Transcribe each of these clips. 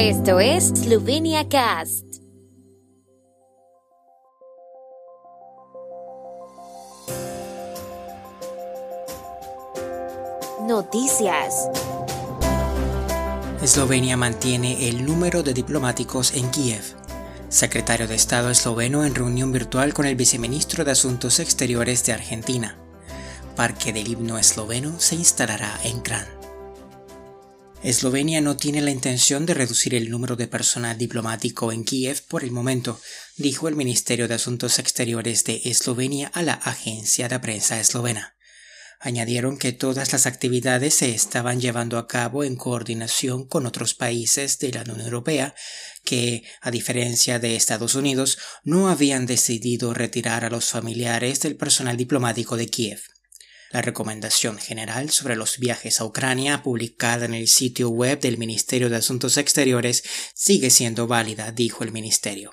Esto es Slovenia Cast. Noticias. Eslovenia mantiene el número de diplomáticos en Kiev. Secretario de Estado esloveno en reunión virtual con el viceministro de Asuntos Exteriores de Argentina. Parque del himno esloveno se instalará en Kran. Eslovenia no tiene la intención de reducir el número de personal diplomático en Kiev por el momento, dijo el Ministerio de Asuntos Exteriores de Eslovenia a la agencia de prensa eslovena. Añadieron que todas las actividades se estaban llevando a cabo en coordinación con otros países de la Unión Europea que, a diferencia de Estados Unidos, no habían decidido retirar a los familiares del personal diplomático de Kiev. La recomendación general sobre los viajes a Ucrania, publicada en el sitio web del Ministerio de Asuntos Exteriores, sigue siendo válida, dijo el ministerio.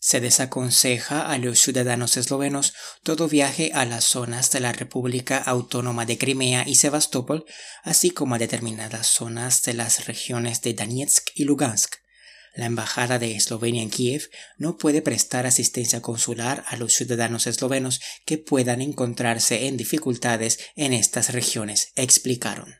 Se desaconseja a los ciudadanos eslovenos todo viaje a las zonas de la República Autónoma de Crimea y Sebastopol, así como a determinadas zonas de las regiones de Donetsk y Lugansk. La Embajada de Eslovenia en Kiev no puede prestar asistencia consular a los ciudadanos eslovenos que puedan encontrarse en dificultades en estas regiones, explicaron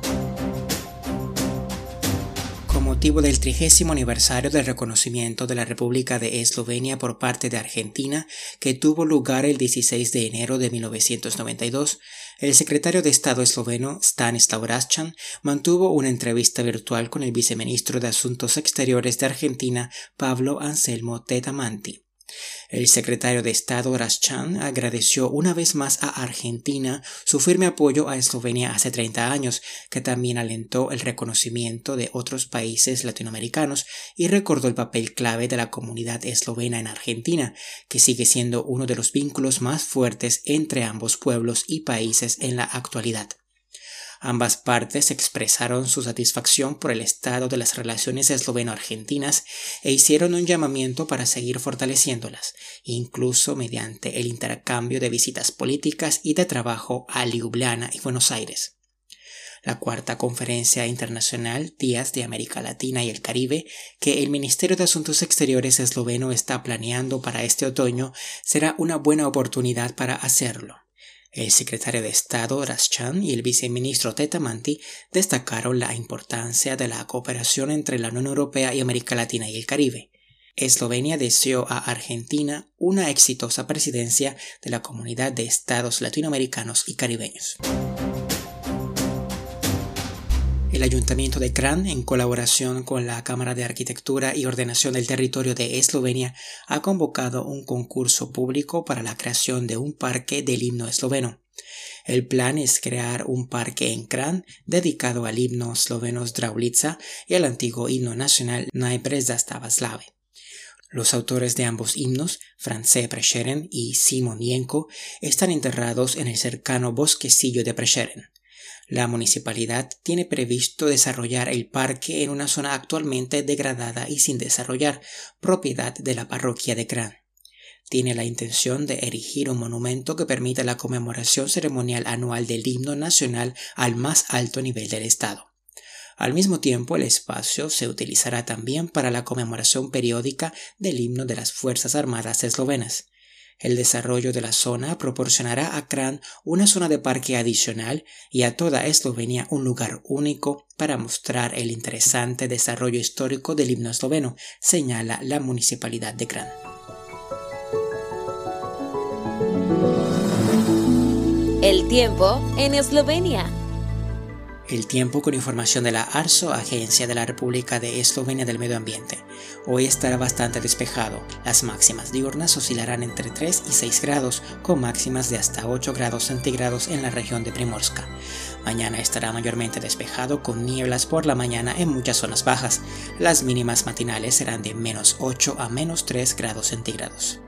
motivo del trigésimo aniversario del reconocimiento de la República de Eslovenia por parte de Argentina, que tuvo lugar el 16 de enero de 1992, el secretario de Estado esloveno Stanislav Raschan mantuvo una entrevista virtual con el viceministro de Asuntos Exteriores de Argentina, Pablo Anselmo Tetamanti. El secretario de Estado Raschan agradeció una vez más a Argentina su firme apoyo a Eslovenia hace 30 años, que también alentó el reconocimiento de otros países latinoamericanos y recordó el papel clave de la comunidad eslovena en Argentina, que sigue siendo uno de los vínculos más fuertes entre ambos pueblos y países en la actualidad. Ambas partes expresaron su satisfacción por el estado de las relaciones esloveno-argentinas e hicieron un llamamiento para seguir fortaleciéndolas, incluso mediante el intercambio de visitas políticas y de trabajo a Ljubljana y Buenos Aires. La cuarta conferencia internacional Días de América Latina y el Caribe, que el Ministerio de Asuntos Exteriores esloveno está planeando para este otoño, será una buena oportunidad para hacerlo. El secretario de Estado Raschan y el viceministro Tetamanti destacaron la importancia de la cooperación entre la Unión Europea y América Latina y el Caribe. Eslovenia deseó a Argentina una exitosa presidencia de la Comunidad de Estados Latinoamericanos y Caribeños. El Ayuntamiento de Kran, en colaboración con la Cámara de Arquitectura y Ordenación del Territorio de Eslovenia, ha convocado un concurso público para la creación de un parque del himno esloveno. El plan es crear un parque en Kran dedicado al himno esloveno Draulica y al antiguo himno nacional Najbrez Slave. Los autores de ambos himnos, Francé Prešeren y Simon Jenko, están enterrados en el cercano bosquecillo de Prešeren. La municipalidad tiene previsto desarrollar el parque en una zona actualmente degradada y sin desarrollar, propiedad de la parroquia de Kran. Tiene la intención de erigir un monumento que permita la conmemoración ceremonial anual del himno nacional al más alto nivel del Estado. Al mismo tiempo, el espacio se utilizará también para la conmemoración periódica del himno de las Fuerzas Armadas eslovenas. El desarrollo de la zona proporcionará a Kran una zona de parque adicional y a toda Eslovenia un lugar único para mostrar el interesante desarrollo histórico del himno esloveno, señala la municipalidad de Kran. El tiempo en Eslovenia. El tiempo con información de la ARSO, Agencia de la República de Eslovenia del Medio Ambiente. Hoy estará bastante despejado. Las máximas diurnas oscilarán entre 3 y 6 grados, con máximas de hasta 8 grados centígrados en la región de Primorska. Mañana estará mayormente despejado con nieblas por la mañana en muchas zonas bajas. Las mínimas matinales serán de menos 8 a menos 3 grados centígrados.